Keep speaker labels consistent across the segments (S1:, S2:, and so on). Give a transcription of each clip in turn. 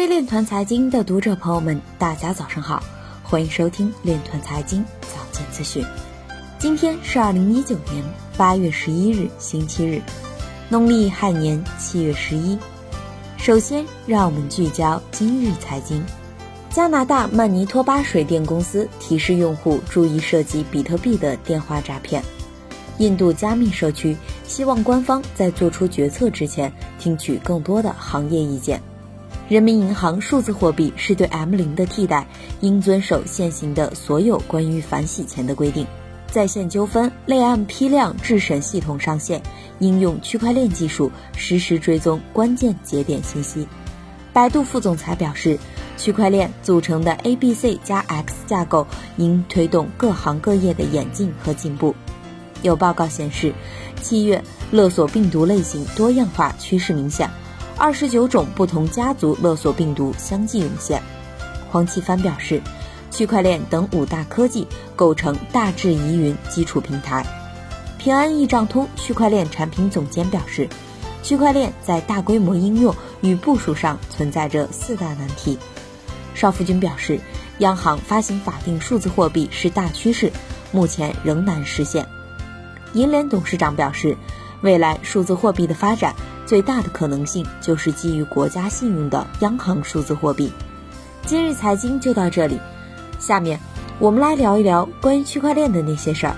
S1: 位链团财经的读者朋友们，大家早上好，欢迎收听链团财经早间资讯。今天是二零一九年八月十一日，星期日，农历亥年七月十一。首先，让我们聚焦今日财经。加拿大曼尼托巴水电公司提示用户注意涉及比特币的电话诈骗。印度加密社区希望官方在做出决策之前听取更多的行业意见。人民银行数字货币是对 M 零的替代，应遵守现行的所有关于反洗钱的规定。在线纠纷类案批量制审系统上线，应用区块链技术实时追踪关键节点信息。百度副总裁表示，区块链组成的 A B C 加 X 架构应推动各行各业的演进和进步。有报告显示，七月勒索病毒类型多样化趋势明显。二十九种不同家族勒索病毒相继涌现。黄奇帆表示，区块链等五大科技构成大智疑云基础平台。平安易账通区块链产品总监表示，区块链在大规模应用与部署上存在着四大难题。邵福军表示，央行发行法定数字货币是大趋势，目前仍难实现。银联董事长表示，未来数字货币的发展。最大的可能性就是基于国家信用的央行数字货币。今日财经就到这里，下面我们来聊一聊关于区块链的那些事儿。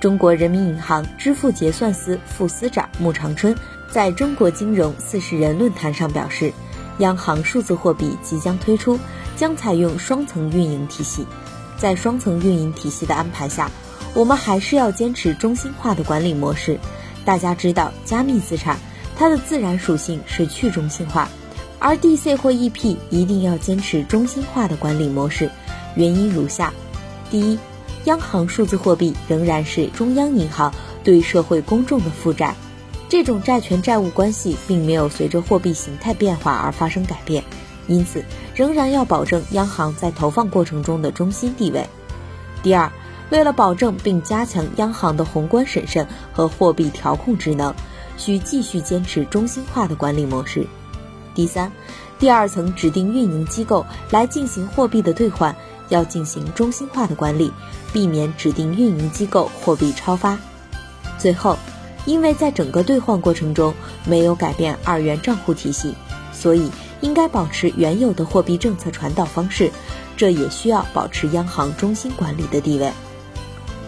S1: 中国人民银行支付结算司副司长穆长春在中国金融四十人论坛上表示，央行数字货币即将推出，将采用双层运营体系。在双层运营体系的安排下，我们还是要坚持中心化的管理模式。大家知道，加密资产。它的自然属性是去中心化，而 DC 或 EP 一定要坚持中心化的管理模式。原因如下：第一，央行数字货币仍然是中央银行对社会公众的负债，这种债权债务关系并没有随着货币形态变化而发生改变，因此仍然要保证央行在投放过程中的中心地位。第二，为了保证并加强央行的宏观审慎和货币调控职能。需继续坚持中心化的管理模式。第三，第二层指定运营机构来进行货币的兑换，要进行中心化的管理，避免指定运营机构货币超发。最后，因为在整个兑换过程中没有改变二元账户体系，所以应该保持原有的货币政策传导方式，这也需要保持央行中心管理的地位。